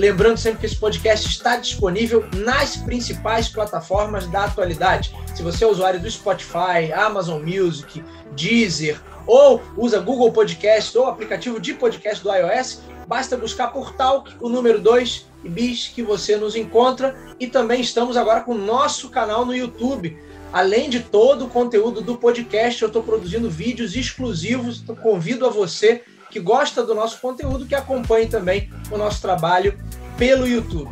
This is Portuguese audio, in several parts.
Lembrando sempre que esse podcast está disponível nas principais plataformas da atualidade. Se você é usuário do Spotify, Amazon Music, Deezer ou usa Google Podcast ou aplicativo de podcast do iOS, basta buscar por Talk, o número 2 e bis que você nos encontra. E também estamos agora com o nosso canal no YouTube. Além de todo o conteúdo do podcast, eu estou produzindo vídeos exclusivos. Então, convido a você que gosta do nosso conteúdo, que acompanhe também o nosso trabalho pelo YouTube.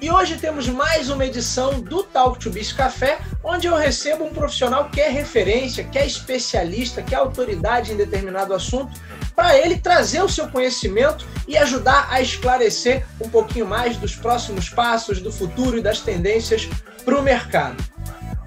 E hoje temos mais uma edição do Talk to Biz Café, onde eu recebo um profissional que é referência, que é especialista, que é autoridade em determinado assunto, para ele trazer o seu conhecimento e ajudar a esclarecer um pouquinho mais dos próximos passos, do futuro e das tendências para o mercado.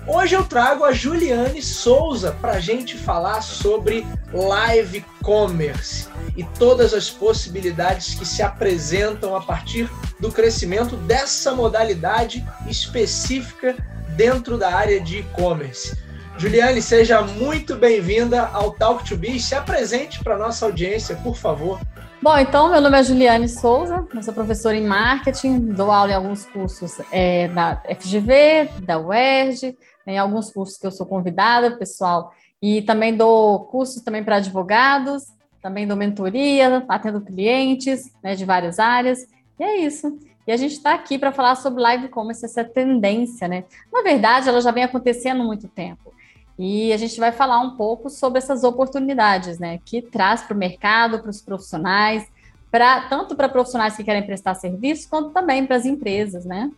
Hoje eu trago a Juliane Souza para a gente falar sobre live commerce e todas as possibilidades que se apresentam a partir do crescimento dessa modalidade específica dentro da área de e-commerce. Juliane, seja muito bem-vinda ao Talk to Be. Se apresente para nossa audiência, por favor. Bom, então, meu nome é Juliane Souza, eu sou professora em marketing, dou aula em alguns cursos é, da FGV, da UERJ, em alguns cursos que eu sou convidada, pessoal, e também dou cursos também para advogados, também dou mentoria, atendo clientes né, de várias áreas, e é isso. E a gente está aqui para falar sobre live commerce, essa tendência, né? Na verdade, ela já vem acontecendo há muito tempo. E a gente vai falar um pouco sobre essas oportunidades, né? Que traz para o mercado, para os profissionais, para tanto para profissionais que querem prestar serviço, quanto também para as empresas, né?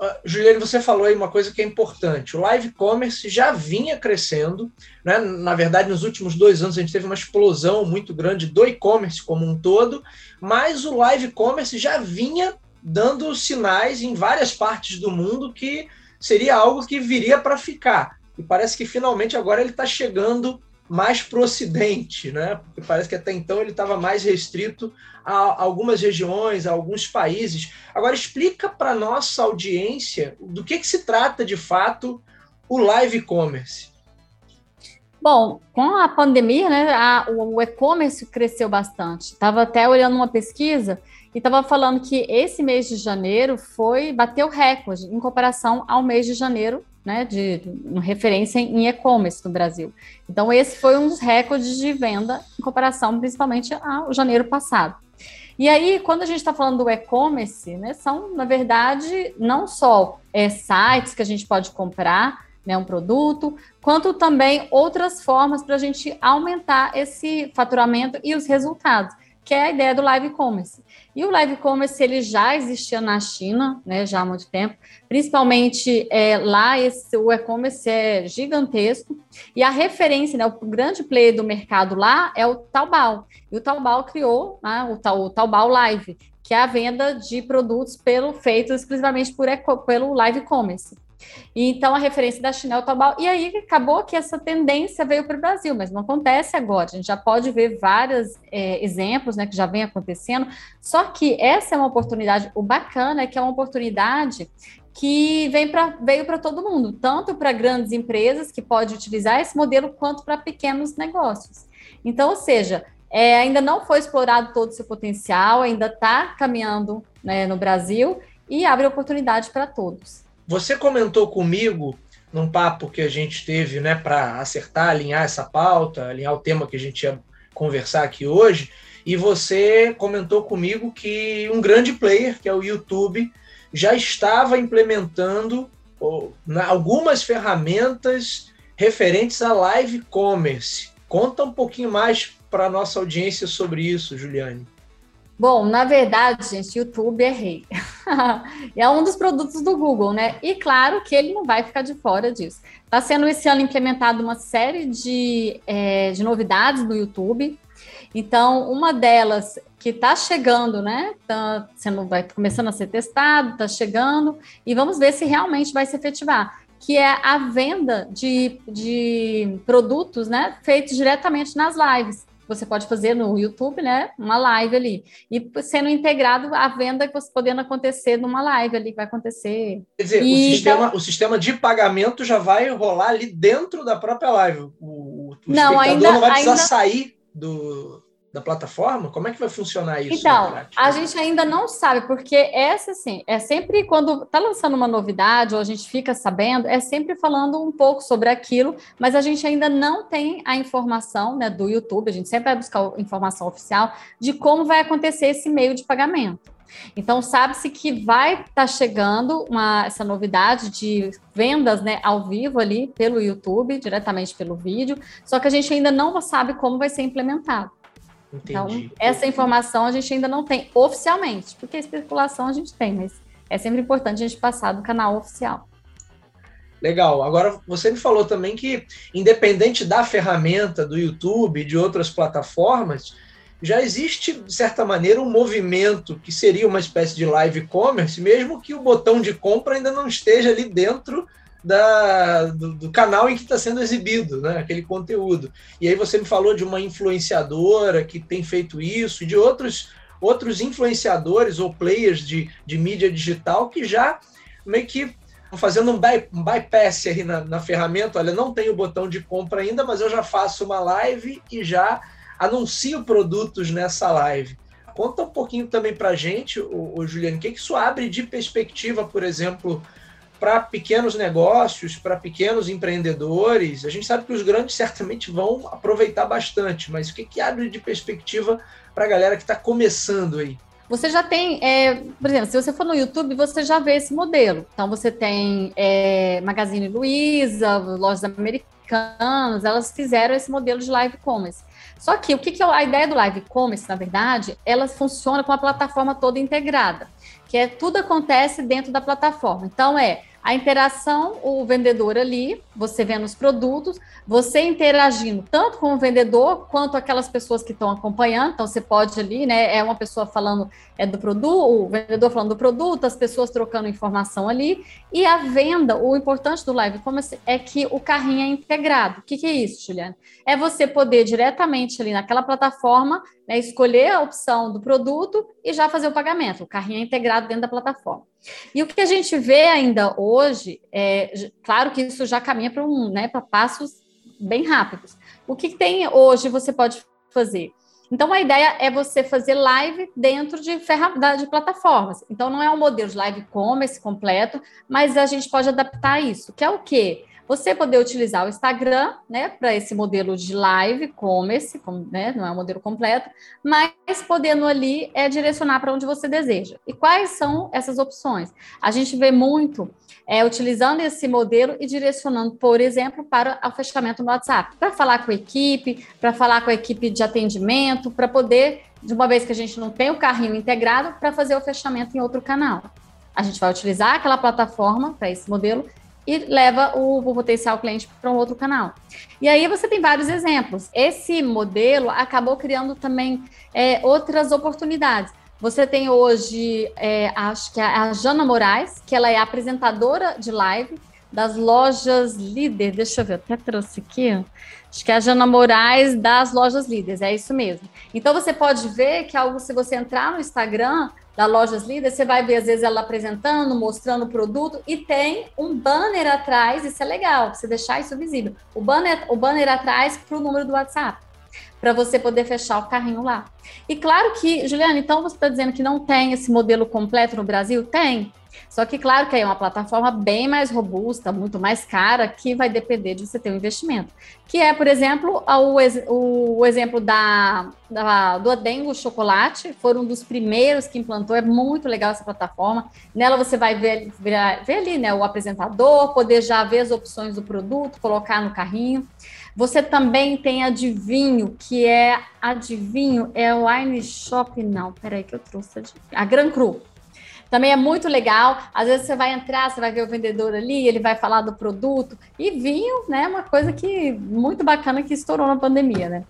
Uh, Juliane, você falou aí uma coisa que é importante. O live commerce já vinha crescendo, né? Na verdade, nos últimos dois anos a gente teve uma explosão muito grande do e-commerce como um todo, mas o live commerce já vinha dando sinais em várias partes do mundo que seria algo que viria para ficar. E parece que finalmente agora ele está chegando mais para o Ocidente, né? Porque parece que até então ele estava mais restrito a algumas regiões, a alguns países. Agora explica para nossa audiência do que, que se trata de fato o live commerce. Bom, com a pandemia, né, a, o, e-commerce cresceu bastante. Estava até olhando uma pesquisa e estava falando que esse mês de janeiro foi bateu recorde em comparação ao mês de janeiro né, de, referência em e-commerce no Brasil. Então, esse foi um dos recordes de venda em comparação principalmente ao janeiro passado. E aí, quando a gente está falando do e-commerce, né, são, na verdade, não só é, sites que a gente pode comprar né, um produto, quanto também outras formas para a gente aumentar esse faturamento e os resultados que é a ideia do live commerce. E o live commerce ele já existia na China, né, já há muito tempo. Principalmente é, lá esse, o e-commerce é gigantesco e a referência, né, o grande player do mercado lá é o Taobao. E o Taobao criou né, o, o Taobao Live, que é a venda de produtos pelo feito exclusivamente por, pelo live commerce. Então a referência da Chanel Taobao. E aí acabou que essa tendência veio para o Brasil, mas não acontece agora. A gente já pode ver vários é, exemplos né, que já vem acontecendo. Só que essa é uma oportunidade, o bacana é que é uma oportunidade que vem pra, veio para todo mundo, tanto para grandes empresas que pode utilizar esse modelo, quanto para pequenos negócios. Então, ou seja, é, ainda não foi explorado todo o seu potencial, ainda está caminhando né, no Brasil e abre oportunidade para todos. Você comentou comigo num papo que a gente teve, né, para acertar, alinhar essa pauta, alinhar o tema que a gente ia conversar aqui hoje, e você comentou comigo que um grande player, que é o YouTube, já estava implementando algumas ferramentas referentes a live commerce. Conta um pouquinho mais para a nossa audiência sobre isso, Juliane. Bom, na verdade, gente, YouTube é rei. é um dos produtos do Google, né? E claro que ele não vai ficar de fora disso. Está sendo esse ano implementado uma série de, é, de novidades no YouTube. Então, uma delas que está chegando, né? Tá sendo, vai começando a ser testado, está chegando, e vamos ver se realmente vai se efetivar, que é a venda de, de produtos, né? Feitos diretamente nas lives você pode fazer no YouTube, né? Uma live ali. E sendo integrado a venda que você podendo acontecer numa live ali, que vai acontecer. Quer dizer, e, o, sistema, então, o sistema de pagamento já vai rolar ali dentro da própria live. O, o não, ainda, não vai precisar ainda... sair do, da plataforma? Como é que vai funcionar isso? Então, a gente ainda não sabe, porque essa, assim, é sempre quando está lançando uma novidade ou a gente fica sabendo, é sempre falando um pouco sobre aquilo, mas a gente ainda não tem a informação né, do YouTube, a gente sempre vai buscar informação oficial de como vai acontecer esse meio de pagamento. Então, sabe-se que vai estar tá chegando uma, essa novidade de vendas né, ao vivo ali pelo YouTube, diretamente pelo vídeo, só que a gente ainda não sabe como vai ser implementado. Então, Entendi. Então, essa informação a gente ainda não tem oficialmente, porque especulação a gente tem, mas é sempre importante a gente passar do canal oficial. Legal. Agora, você me falou também que, independente da ferramenta do YouTube e de outras plataformas, já existe, de certa maneira, um movimento que seria uma espécie de live commerce, mesmo que o botão de compra ainda não esteja ali dentro da, do, do, canal em que está sendo exibido, né, aquele conteúdo. E aí você me falou de uma influenciadora que tem feito isso, e de outros, outros influenciadores ou players de, de mídia digital que já meio que fazendo um, by, um bypass aí na, na ferramenta. Olha, não tenho o botão de compra ainda, mas eu já faço uma live e já anuncio produtos nessa live. Conta um pouquinho também para a gente, o, o Juliano, o que, que isso abre de perspectiva, por exemplo, para pequenos negócios, para pequenos empreendedores. A gente sabe que os grandes certamente vão aproveitar bastante, mas o que, que abre de perspectiva para a galera que está começando aí? Você já tem, é, por exemplo, se você for no YouTube, você já vê esse modelo. Então, você tem é, Magazine Luiza, lojas americanas, elas fizeram esse modelo de live commerce. Só que o que, que é a ideia do live commerce, na verdade, ela funciona com a plataforma toda integrada que é tudo acontece dentro da plataforma. Então é a interação, o vendedor ali, você vendo os produtos, você interagindo tanto com o vendedor quanto aquelas pessoas que estão acompanhando. Então, você pode ali, né? É uma pessoa falando é do produto, o vendedor falando do produto, as pessoas trocando informação ali. E a venda, o importante do live commerce é que o carrinho é integrado. O que, que é isso, Juliana? É você poder diretamente ali naquela plataforma né, escolher a opção do produto e já fazer o pagamento. O carrinho é integrado dentro da plataforma. E o que a gente vê ainda hoje, é, claro que isso já caminha para um, né, para passos bem rápidos. O que tem hoje você pode fazer? Então, a ideia é você fazer live dentro de, de plataformas. Então, não é um modelo de live commerce completo, mas a gente pode adaptar isso, que é o quê? Você poder utilizar o Instagram, né, para esse modelo de live commerce, né, não é um modelo completo, mas podendo ali é direcionar para onde você deseja. E quais são essas opções? A gente vê muito é, utilizando esse modelo e direcionando, por exemplo, para o fechamento no WhatsApp, para falar com a equipe, para falar com a equipe de atendimento, para poder, de uma vez que a gente não tem o carrinho integrado, para fazer o fechamento em outro canal. A gente vai utilizar aquela plataforma para esse modelo e leva o, o potencial cliente para um outro canal. E aí você tem vários exemplos. Esse modelo acabou criando também é, outras oportunidades. Você tem hoje, é, acho que é a Jana Moraes, que ela é apresentadora de live das lojas líder. Deixa eu ver, até trouxe aqui. Acho que é a Jana Moraes das lojas líderes, é isso mesmo. Então você pode ver que algo, se você entrar no Instagram, da Lojas Líder, você vai ver às vezes ela apresentando, mostrando o produto e tem um banner atrás, isso é legal, você deixar isso visível. O banner, o banner atrás para o número do WhatsApp, para você poder fechar o carrinho lá. E claro que, Juliana, então você está dizendo que não tem esse modelo completo no Brasil? Tem. Só que, claro, que é uma plataforma bem mais robusta, muito mais cara, que vai depender de você ter um investimento. Que é, por exemplo, o, o exemplo da, da, do Adengo Chocolate, foram um dos primeiros que implantou, é muito legal essa plataforma. Nela você vai ver, ver, ver ali né, o apresentador, poder já ver as opções do produto, colocar no carrinho. Você também tem adivinho, que é adivinho, é o Wine Shop, não, peraí que eu trouxe a, a Gran Cru. Também é muito legal. Às vezes você vai entrar, você vai ver o vendedor ali, ele vai falar do produto. E vinho, né? Uma coisa que muito bacana que estourou na pandemia, né?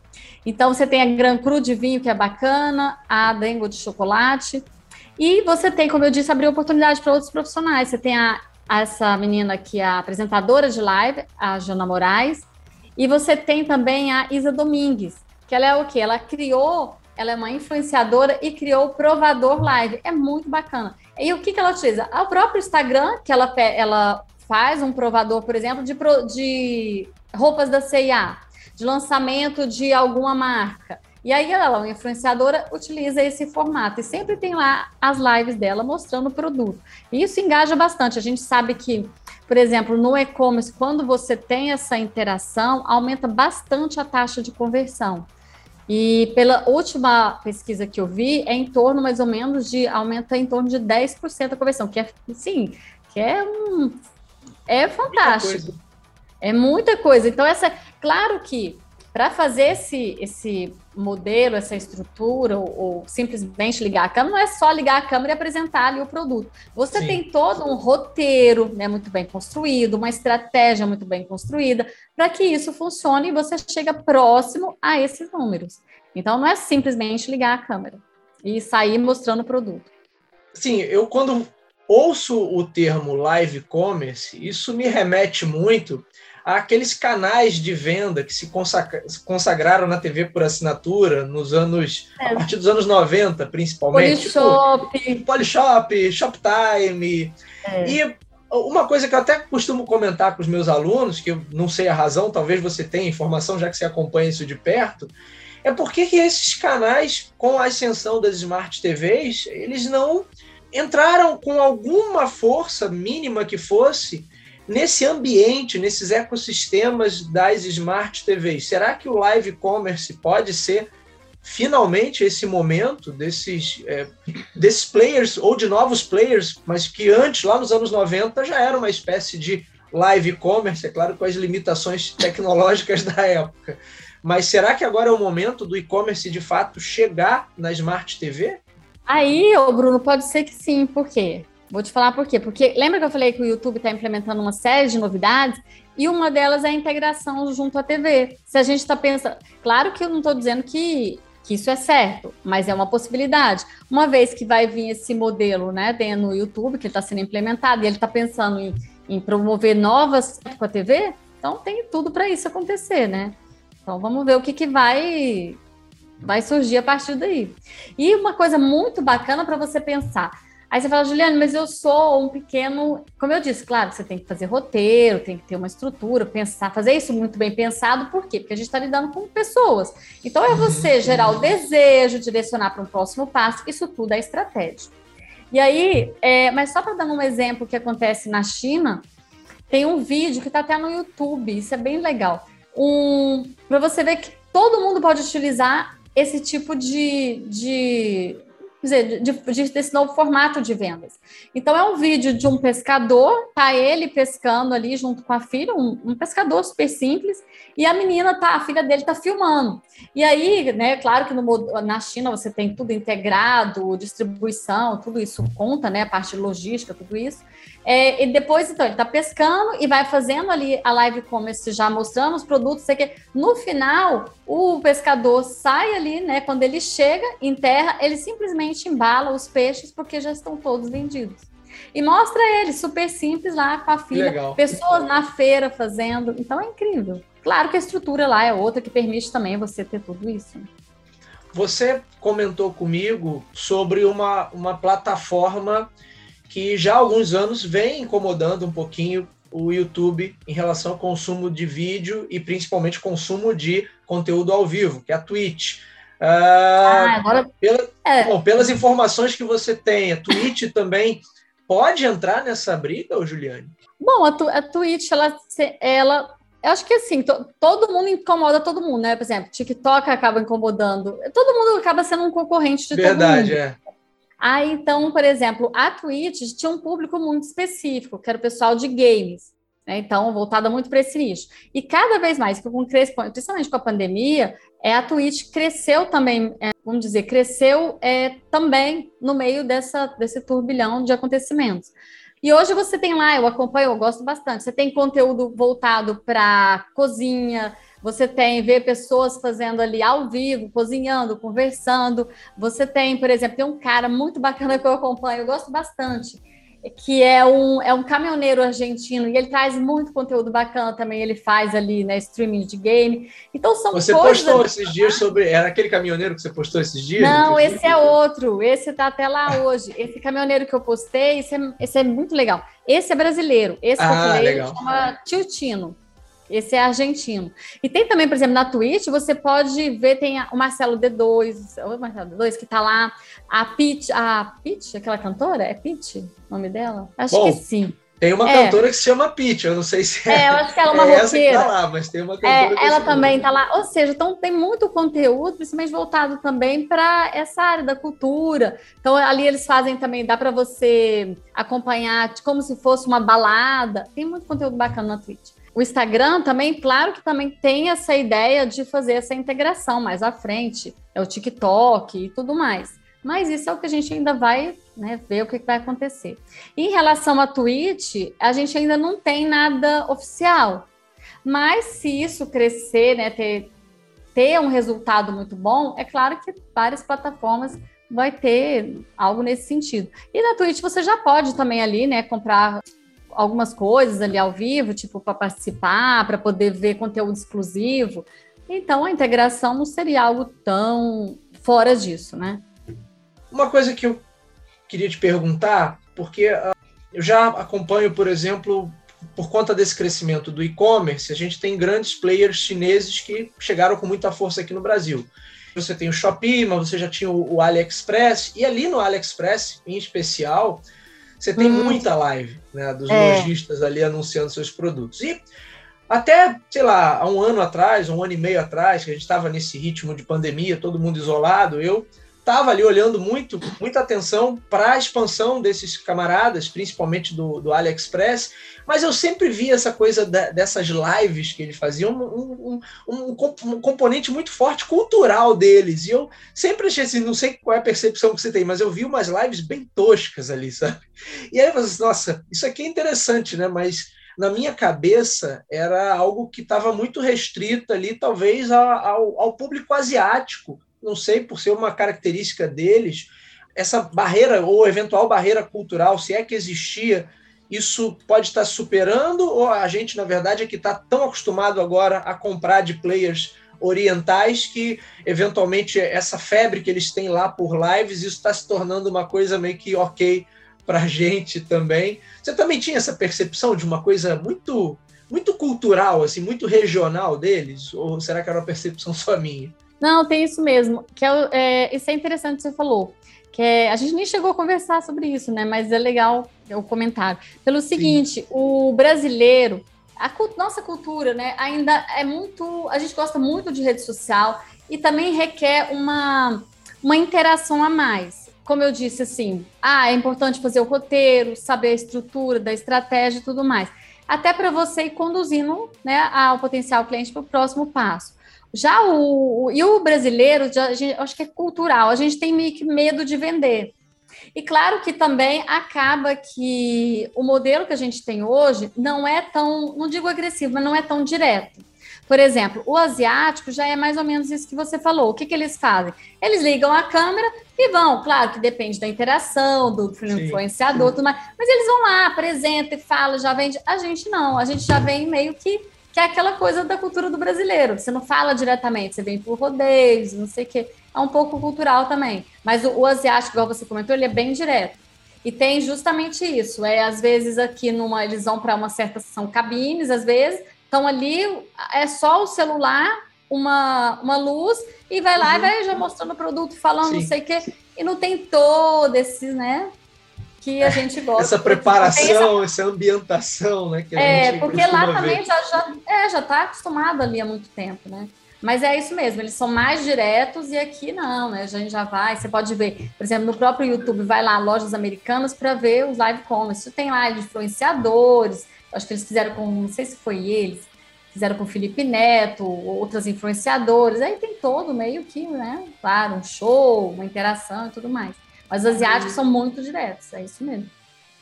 Então você tem a Gran Cru de vinho, que é bacana, a Dengo de chocolate. E você tem, como eu disse, abrir oportunidade para outros profissionais. Você tem a, essa menina que é a apresentadora de live, a Jana Moraes, e você tem também a Isa Domingues, que ela é o quê? Ela criou, ela é uma influenciadora e criou o Provador Live. É muito bacana. E o que, que ela utiliza? O próprio Instagram, que ela, ela faz um provador, por exemplo, de, de roupas da CIA, de lançamento de alguma marca. E aí ela, uma influenciadora, utiliza esse formato e sempre tem lá as lives dela mostrando o produto. E isso engaja bastante. A gente sabe que, por exemplo, no e-commerce, quando você tem essa interação, aumenta bastante a taxa de conversão. E pela última pesquisa que eu vi, é em torno mais ou menos de aumenta em torno de 10% a conversão, que é sim, que é um é fantástico. Muita é muita coisa. Então essa, claro que para fazer esse, esse modelo, essa estrutura, ou, ou, simplesmente ligar a câmera, não é só ligar a câmera e apresentar ali o produto. Você Sim. tem todo um roteiro né, muito bem construído, uma estratégia muito bem construída, para que isso funcione e você chega próximo a esses números. Então, não é simplesmente ligar a câmera e sair mostrando o produto. Sim, eu quando ouço o termo live commerce, isso me remete muito aqueles canais de venda que se consagraram na TV por assinatura nos anos, é. a partir dos anos 90, principalmente. Polishop. Tipo, Polishop, Shoptime. É. E uma coisa que eu até costumo comentar com os meus alunos, que eu não sei a razão, talvez você tenha informação, já que você acompanha isso de perto, é porque que esses canais, com a ascensão das Smart TVs, eles não entraram com alguma força mínima que fosse nesse ambiente, nesses ecossistemas das smart TVs, será que o live commerce pode ser finalmente esse momento desses, é, desses players ou de novos players, mas que antes, lá nos anos 90, já era uma espécie de live commerce, é claro, com as limitações tecnológicas da época. Mas será que agora é o momento do e-commerce de fato chegar na Smart TV? Aí, Bruno, pode ser que sim, por quê? Vou te falar por quê. Porque lembra que eu falei que o YouTube está implementando uma série de novidades e uma delas é a integração junto à TV. Se a gente está pensando. Claro que eu não estou dizendo que, que isso é certo, mas é uma possibilidade. Uma vez que vai vir esse modelo né, no YouTube, que está sendo implementado, e ele está pensando em, em promover novas com a TV, então tem tudo para isso acontecer, né? Então vamos ver o que, que vai vai surgir a partir daí. E uma coisa muito bacana para você pensar. Aí você fala, Juliane, mas eu sou um pequeno. Como eu disse, claro, você tem que fazer roteiro, tem que ter uma estrutura, pensar, fazer isso muito bem pensado, por quê? Porque a gente está lidando com pessoas. Então é você gerar o desejo, direcionar para um próximo passo, isso tudo é estratégia. E aí, é, mas só para dar um exemplo que acontece na China, tem um vídeo que está até no YouTube, isso é bem legal. Um, para você ver que todo mundo pode utilizar esse tipo de, de dizer, de, de, desse novo formato de vendas. Então, é um vídeo de um pescador, tá ele pescando ali junto com a filha, um, um pescador super simples, e a menina tá, a filha dele tá filmando. E aí, né, claro que no, na China você tem tudo integrado, distribuição, tudo isso conta, né, a parte logística, tudo isso. É, e depois, então, ele está pescando e vai fazendo ali a live commerce já mostrando os produtos. Sei que no final, o pescador sai ali, né? Quando ele chega em terra, ele simplesmente embala os peixes porque já estão todos vendidos. E mostra ele, super simples lá com a filha, Legal. pessoas na feira fazendo. Então é incrível. Claro que a estrutura lá é outra que permite também você ter tudo isso. Você comentou comigo sobre uma, uma plataforma que já há alguns anos vem incomodando um pouquinho o YouTube em relação ao consumo de vídeo e principalmente consumo de conteúdo ao vivo, que é a Twitch. Ah, ah, agora... Pela, é. bom, pelas informações que você tem, a Twitch também pode entrar nessa briga, Juliane? Bom, a, a Twitch, ela, ela eu acho que assim, to, todo mundo incomoda todo mundo, né? Por exemplo, TikTok acaba incomodando. Todo mundo acaba sendo um concorrente de Verdade, todo mundo. Verdade, é. Aí, então, por exemplo, a Twitch tinha um público muito específico, que era o pessoal de games. Né? Então, voltada muito para esse nicho. E cada vez mais, com principalmente com a pandemia, é, a Twitch cresceu também, é, vamos dizer, cresceu é, também no meio dessa, desse turbilhão de acontecimentos. E hoje você tem lá, eu acompanho, eu gosto bastante. Você tem conteúdo voltado para cozinha, você tem ver pessoas fazendo ali ao vivo, cozinhando, conversando. Você tem, por exemplo, tem um cara muito bacana que eu acompanho, eu gosto bastante, que é um, é um caminhoneiro argentino e ele traz muito conteúdo bacana também. Ele faz ali, né, streaming de game. Então são Você coisas... postou esses dias sobre. Era aquele caminhoneiro que você postou esses dias? Não, esse é outro. Esse tá até lá hoje. Esse caminhoneiro que eu postei, esse é, esse é muito legal. Esse é brasileiro. Esse ah, ah, falei chama Tiltino. Esse é argentino. E tem também, por exemplo, na Twitch, você pode ver, tem o Marcelo D2, o Marcelo D2 que está lá, a Pitch, a Pitch, aquela cantora? É Pitch o nome dela? Acho Bom, que sim. Tem uma é. cantora que se chama Pitch, eu não sei se é. É, eu acho que ela é uma é roqueira. Tá lá, mas tem uma cantora. É, ela também está lá. Ou seja, então tem muito conteúdo, principalmente voltado também para essa área da cultura. Então ali eles fazem também, dá para você acompanhar como se fosse uma balada. Tem muito conteúdo bacana na Twitch. O Instagram também, claro que também tem essa ideia de fazer essa integração mais à frente, é o TikTok e tudo mais. Mas isso é o que a gente ainda vai né, ver o que vai acontecer. Em relação à Twitch, a gente ainda não tem nada oficial. Mas se isso crescer, né, ter, ter um resultado muito bom, é claro que várias plataformas vai ter algo nesse sentido. E na Twitch você já pode também ali, né, comprar algumas coisas ali ao vivo, tipo para participar, para poder ver conteúdo exclusivo. Então a integração não seria algo tão fora disso, né? Uma coisa que eu queria te perguntar, porque uh, eu já acompanho, por exemplo, por conta desse crescimento do e-commerce, a gente tem grandes players chineses que chegaram com muita força aqui no Brasil. Você tem o Shopee, mas você já tinha o, o AliExpress, e ali no AliExpress, em especial, você tem hum. muita live né, dos é. lojistas ali anunciando seus produtos. E até, sei lá, há um ano atrás, um ano e meio atrás, que a gente estava nesse ritmo de pandemia, todo mundo isolado, eu estava ali olhando muito, muita atenção para a expansão desses camaradas, principalmente do, do AliExpress, mas eu sempre vi essa coisa da, dessas lives que eles faziam, um, um, um, um, componente muito forte cultural deles. E eu sempre achei assim, não sei qual é a percepção que você tem, mas eu vi umas lives bem toscas ali, sabe? E aí eu falei, assim, nossa, isso aqui é interessante, né? Mas na minha cabeça era algo que estava muito restrito ali, talvez ao, ao público asiático não sei, por ser uma característica deles, essa barreira ou eventual barreira cultural, se é que existia, isso pode estar superando ou a gente, na verdade, é que está tão acostumado agora a comprar de players orientais que, eventualmente, essa febre que eles têm lá por lives, isso está se tornando uma coisa meio que ok para a gente também. Você também tinha essa percepção de uma coisa muito muito cultural, assim, muito regional deles? Ou será que era uma percepção só minha? Não, tem isso mesmo. Que é, é, isso é interessante que você falou. Que é, a gente nem chegou a conversar sobre isso, né? Mas é legal o comentário. Pelo seguinte, Sim. o brasileiro, a nossa cultura, né? Ainda é muito. A gente gosta muito de rede social e também requer uma, uma interação a mais. Como eu disse, assim, ah, é importante fazer o roteiro, saber a estrutura da estratégia e tudo mais. Até para você ir conduzindo né, ao potencial cliente para o próximo passo. Já o, e o brasileiro, já, gente, acho que é cultural, a gente tem meio que medo de vender. E claro que também acaba que o modelo que a gente tem hoje não é tão, não digo agressivo, mas não é tão direto. Por exemplo, o asiático já é mais ou menos isso que você falou. O que, que eles fazem? Eles ligam a câmera e vão, claro que depende da interação, do influenciador, tudo mais, mas eles vão lá, apresentam e falam, já vende. A gente não, a gente já vem meio que que é aquela coisa da cultura do brasileiro. Você não fala diretamente, você vem por rodeios, não sei o quê. É um pouco cultural também. Mas o, o asiático, igual você comentou, ele é bem direto. E tem justamente isso. É às vezes aqui numa eles vão para uma certa são cabines, às vezes estão ali é só o celular, uma, uma luz e vai lá uhum. e vai já mostrando o produto, falando Sim. não sei o quê. E não tem todo esse, né? que a gente gosta. Essa preparação, essa... essa... ambientação, né? é, porque lá também ver. já, já, é, já tá acostumado ali há muito tempo, né? Mas é isso mesmo, eles são mais diretos e aqui não, né? A gente já vai, você pode ver, por exemplo, no próprio YouTube, vai lá, lojas americanas, para ver os live commerce. Tem lá de influenciadores, acho que eles fizeram com, não sei se foi eles, fizeram com Felipe Neto, outras influenciadores. Aí tem todo meio que, né? Claro, um show, uma interação e tudo mais. Mas os asiáticos são muito diretos, é isso mesmo.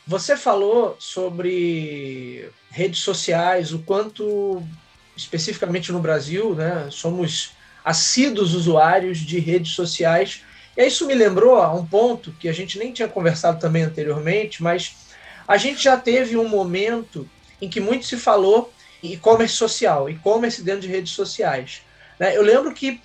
Você falou sobre redes sociais, o quanto, especificamente no Brasil, né, somos assíduos usuários de redes sociais. E isso me lembrou a um ponto que a gente nem tinha conversado também anteriormente, mas a gente já teve um momento em que muito se falou e-commerce social, e-commerce dentro de redes sociais. Né? Eu lembro que,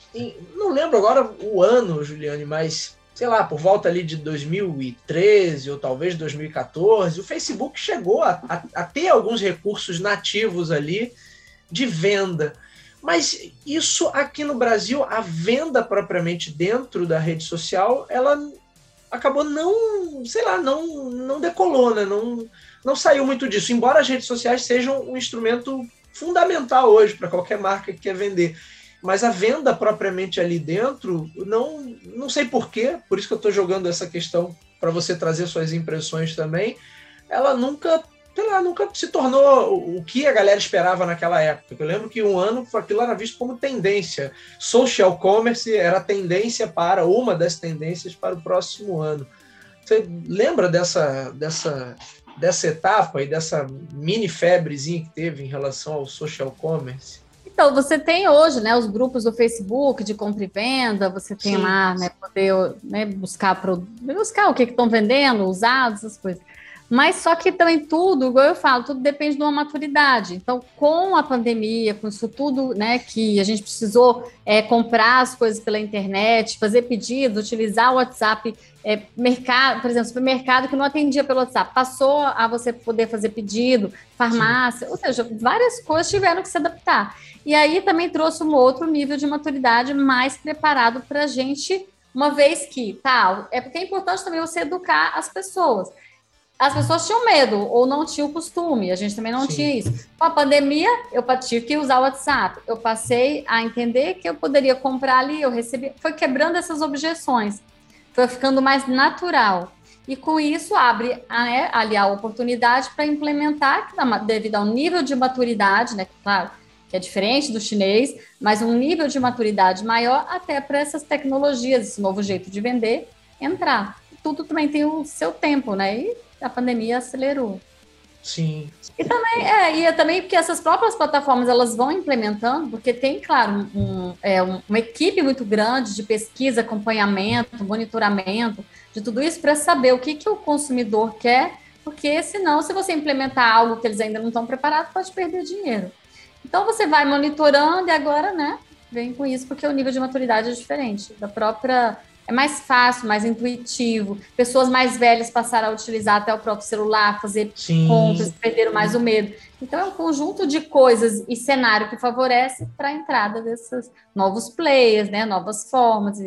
não lembro agora o ano, Juliane, mas sei lá, por volta ali de 2013 ou talvez 2014, o Facebook chegou a, a, a ter alguns recursos nativos ali de venda. Mas isso aqui no Brasil, a venda propriamente dentro da rede social, ela acabou não, sei lá, não, não decolou, né? Não, não saiu muito disso. Embora as redes sociais sejam um instrumento fundamental hoje para qualquer marca que quer vender mas a venda propriamente ali dentro, não, não sei porquê, por isso que eu estou jogando essa questão para você trazer suas impressões também, ela nunca, sei lá, nunca se tornou o que a galera esperava naquela época. Eu lembro que um ano aquilo era visto como tendência. Social commerce era tendência para, uma das tendências para o próximo ano. Você lembra dessa, dessa, dessa etapa e dessa mini febrezinha que teve em relação ao social commerce? Então, você tem hoje, né, os grupos do Facebook de compra e venda, você tem sim, lá, né, poder né, buscar, buscar o que estão vendendo, usados, essas coisas. Mas só que também tudo, igual eu falo, tudo depende de uma maturidade. Então, com a pandemia, com isso tudo, né, que a gente precisou é, comprar as coisas pela internet, fazer pedido, utilizar o WhatsApp, é, mercado, por exemplo, supermercado que não atendia pelo WhatsApp, passou a você poder fazer pedido, farmácia, Sim. ou seja, várias coisas tiveram que se adaptar. E aí também trouxe um outro nível de maturidade mais preparado para a gente, uma vez que, tá, é porque é importante também você educar as pessoas as pessoas tinham medo ou não tinham costume, a gente também não Sim. tinha isso. Com a pandemia, eu tive que usar o WhatsApp. Eu passei a entender que eu poderia comprar ali, eu recebi, foi quebrando essas objeções, foi ficando mais natural. E com isso abre né, ali a oportunidade para implementar, devido ao nível de maturidade, né? Claro, que é diferente do chinês, mas um nível de maturidade maior até para essas tecnologias, esse novo jeito de vender entrar. Tudo também tem o seu tempo, né? E a pandemia acelerou. Sim. E também, é, e é também porque essas próprias plataformas elas vão implementando, porque tem, claro, um, é, uma equipe muito grande de pesquisa, acompanhamento, monitoramento, de tudo isso para saber o que, que o consumidor quer, porque senão, se você implementar algo que eles ainda não estão preparados, pode perder dinheiro. Então você vai monitorando e agora, né, vem com isso, porque o nível de maturidade é diferente da própria é mais fácil, mais intuitivo. Pessoas mais velhas passaram a utilizar até o próprio celular, fazer Sim. compras, perderam mais o medo. Então, é um conjunto de coisas e cenário que favorece para a entrada desses novos players, né? novas formas.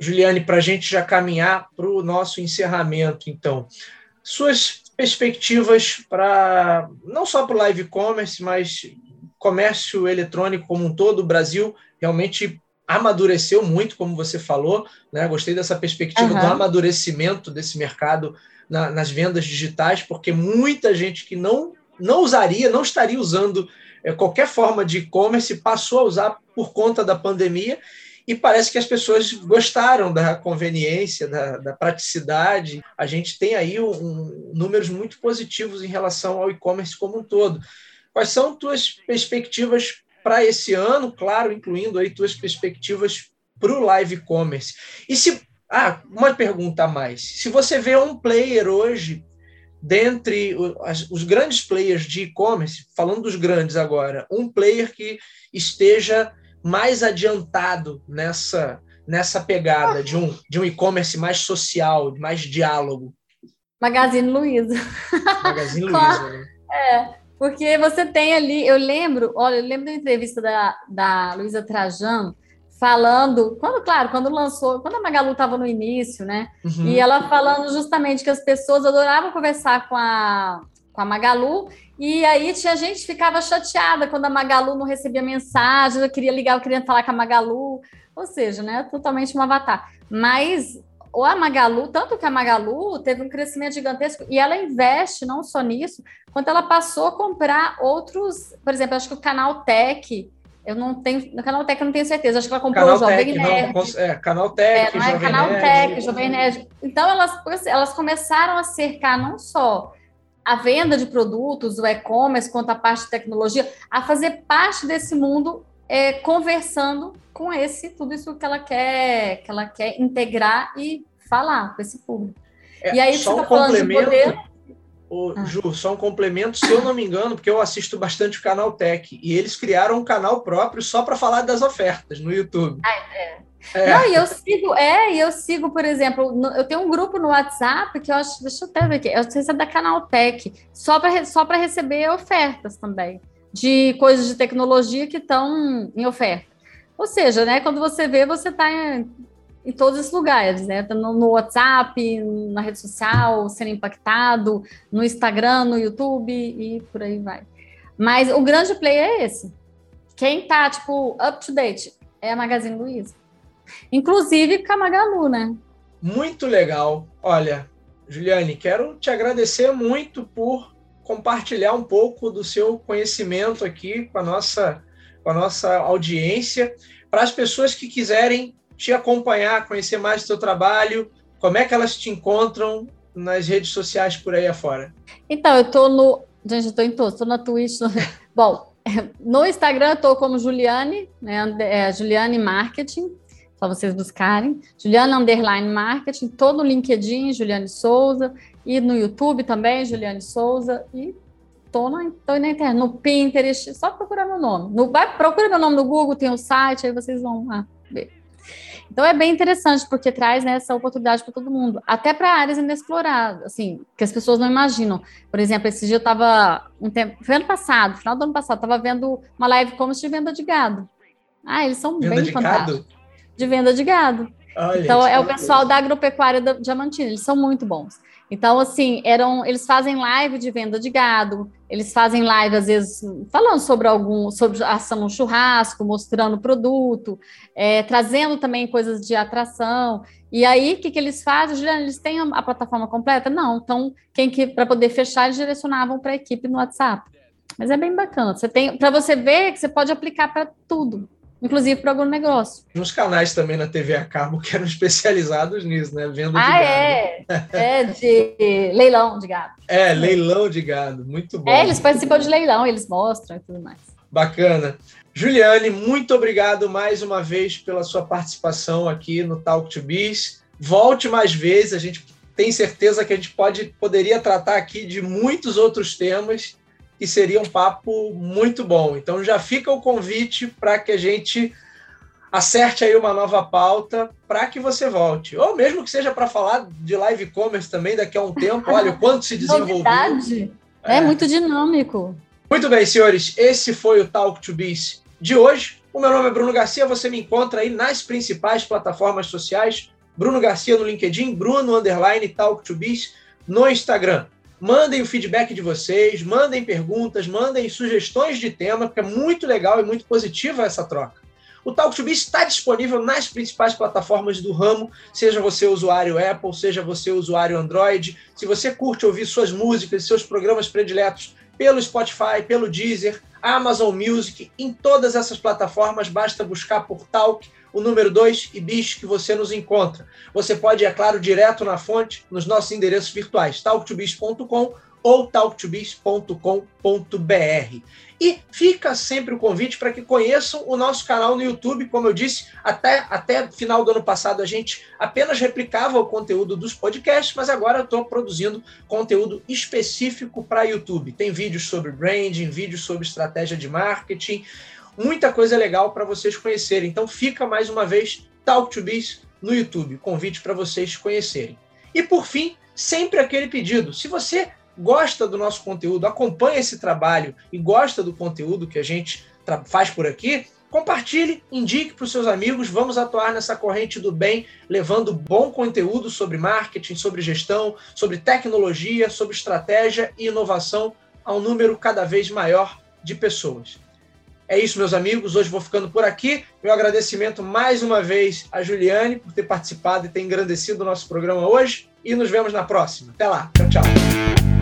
Juliane, para a gente já caminhar para o nosso encerramento, então, suas perspectivas para não só para o live commerce, mas comércio eletrônico como um todo, o Brasil realmente amadureceu muito, como você falou, né? Gostei dessa perspectiva uhum. do amadurecimento desse mercado na, nas vendas digitais, porque muita gente que não não usaria, não estaria usando é, qualquer forma de e-commerce passou a usar por conta da pandemia e parece que as pessoas gostaram da conveniência, da, da praticidade. A gente tem aí um, um, números muito positivos em relação ao e-commerce como um todo. Quais são tuas perspectivas para esse ano, claro, incluindo aí tuas perspectivas para o live commerce. E se ah, uma pergunta a mais. Se você vê um player hoje dentre os grandes players de e-commerce, falando dos grandes agora, um player que esteja mais adiantado nessa nessa pegada de um de um e-commerce mais social, mais diálogo. Magazine Luiza. Magazine Luiza. Né? É, porque você tem ali, eu lembro, olha, eu lembro da entrevista da, da Luísa Trajano falando, quando, claro, quando lançou, quando a Magalu estava no início, né? Uhum. E ela falando justamente que as pessoas adoravam conversar com a, com a Magalu, e aí tinha gente que ficava chateada quando a Magalu não recebia mensagem, eu queria ligar, eu queria falar com a Magalu, ou seja, né, totalmente um avatar. Mas ou a Magalu, tanto que a Magalu teve um crescimento gigantesco e ela investe não só nisso, quanto ela passou a comprar outros, por exemplo, acho que o Canal Tech, eu não tenho, no Canal Tech eu não tenho certeza, acho que ela comprou Canal o Jovem Tech, Nerd. Não, é, Canal Tech, é, não é? Jovem Canal Nerd. Tech, Jovem Nerd. Então elas, elas começaram a cercar não só a venda de produtos, o e-commerce, quanto a parte de tecnologia, a fazer parte desse mundo é, conversando com esse, tudo isso que ela quer, que ela quer integrar e falar com esse público. É, e aí só você um tá falando de poder. ô, Ah. Ju, só um complemento, se eu não me engano, porque eu assisto bastante o Canal Tech, e eles criaram um canal próprio só para falar das ofertas no YouTube. É. Não, e eu sigo, é, e eu sigo, por exemplo, no- eu tenho um grupo no WhatsApp que eu acho, deixa eu até ver aqui, eu sei se é da Canaltech, só para só para receber ofertas também, de coisas de tecnologia que estão em oferta. Ou seja, né, quando você vê, você está em, em todos os lugares, né? Tá No, no WhatsApp, na rede social, sendo impactado, no Instagram, no YouTube e por aí vai. Mas o grande play é esse. Quem tá, tipo, up to date é a Magazine Luiza. Inclusive com a Magalu, né? Muito legal. Olha, Juliane, quero te agradecer muito por compartilhar um pouco do seu conhecimento aqui com a nossa, com a nossa audiência. Para as pessoas que quiserem te acompanhar, conhecer mais do seu trabalho, como é que elas te encontram nas redes sociais por aí afora? Então, eu tô no. Gente, eu tô em todos, tô na Twitch. no- Bom, no Instagram eu tô como Juliane, né? É, Juliane Marketing, só vocês buscarem. Juliane Underline Marketing, todo no LinkedIn, Juliane Souza, e no YouTube também, Juliane Souza, e tô na, tô na internet, no Pinterest, só procurar meu nome. No, vai, procura meu nome no Google, tem o site, aí vocês vão lá ver. Então é bem interessante porque traz né, essa oportunidade para todo mundo, até para áreas inexploradas, assim, que as pessoas não imaginam. Por exemplo, esse dia eu estava um tempo, foi ano passado, final do ano passado, estava vendo uma live commerce de venda de gado. Ah, eles são Venda bem fantásticos. gado? De venda de gado. Olha, Então isso é o pessoal coisa. da agropecuária da Diamantina, eles são muito bons. Então assim, eram, eles fazem live de venda de gado, eles fazem live às vezes falando sobre algum, sobre ação no churrasco, mostrando o produto, é, trazendo também coisas de atração. E aí o que, que eles fazem, Juliana? Eles têm a, a plataforma completa? Não. Então quem que para poder fechar eles direcionavam para a equipe no WhatsApp. Mas é bem bacana. Você tem para você ver que você pode aplicar para tudo, inclusive para algum negócio. Uns canais também na TV a cabo que eram especializados nisso, né? Venda de Ah, gado. é. É de leilão de gado. É, leilão de gado. Muito bom. É, eles participam de leilão, eles mostram e tudo mais. Bacana. Juliane, muito obrigado mais uma vez pela sua participação aqui no Talk to Biz. Volte mais vezes, a gente tem certeza que a gente pode, poderia tratar aqui de muitos outros temas que seria um papo muito bom. Então já fica o convite para que a gente acerte aí uma nova pauta para que você volte. Ou mesmo que seja para falar de live e-commerce também daqui a um tempo. Olha o quanto se desenvolveu. Novidade. É. muito dinâmico. Muito bem, senhores, esse foi o Talk to Biz de hoje. O meu nome é Bruno Garcia, você me encontra aí nas principais plataformas sociais. Bruno Garcia no LinkedIn, Bruno Underline Talk to Biz no Instagram. Mandem o feedback de vocês, mandem perguntas, mandem sugestões de tema, porque é muito legal e muito positiva essa troca. O Talk to Biz está disponível nas principais plataformas do ramo, seja você usuário Apple, seja você usuário Android. Se você curte ouvir suas músicas, seus programas prediletos pelo Spotify, pelo Deezer, Amazon Music, em todas essas plataformas, basta buscar por Talk, o número 2 e Biz que você nos encontra. Você pode, é claro, direto na fonte, nos nossos endereços virtuais, talktobiz.com ou talktobiz.com.br. E fica sempre o convite para que conheçam o nosso canal no YouTube. Como eu disse, até, até final do ano passado a gente apenas replicava o conteúdo dos podcasts, mas agora eu estou produzindo conteúdo específico para YouTube. Tem vídeos sobre branding, vídeos sobre estratégia de marketing, muita coisa legal para vocês conhecerem. Então fica mais uma vez Talk to Biz no YouTube, convite para vocês conhecerem. E por fim, sempre aquele pedido: se você gosta do nosso conteúdo, acompanha esse trabalho e gosta do conteúdo que a gente faz por aqui, Compartilhe, indique para os seus amigos. Vamos atuar nessa corrente do bem, levando bom conteúdo sobre marketing, sobre gestão, sobre tecnologia, sobre estratégia e inovação a um número cada vez maior de pessoas. É isso, meus amigos. Hoje vou ficando por aqui. Meu agradecimento mais uma vez a Juliane por ter participado e ter engrandecido o nosso programa hoje. E nos vemos na próxima. Até lá. Tchau, tchau.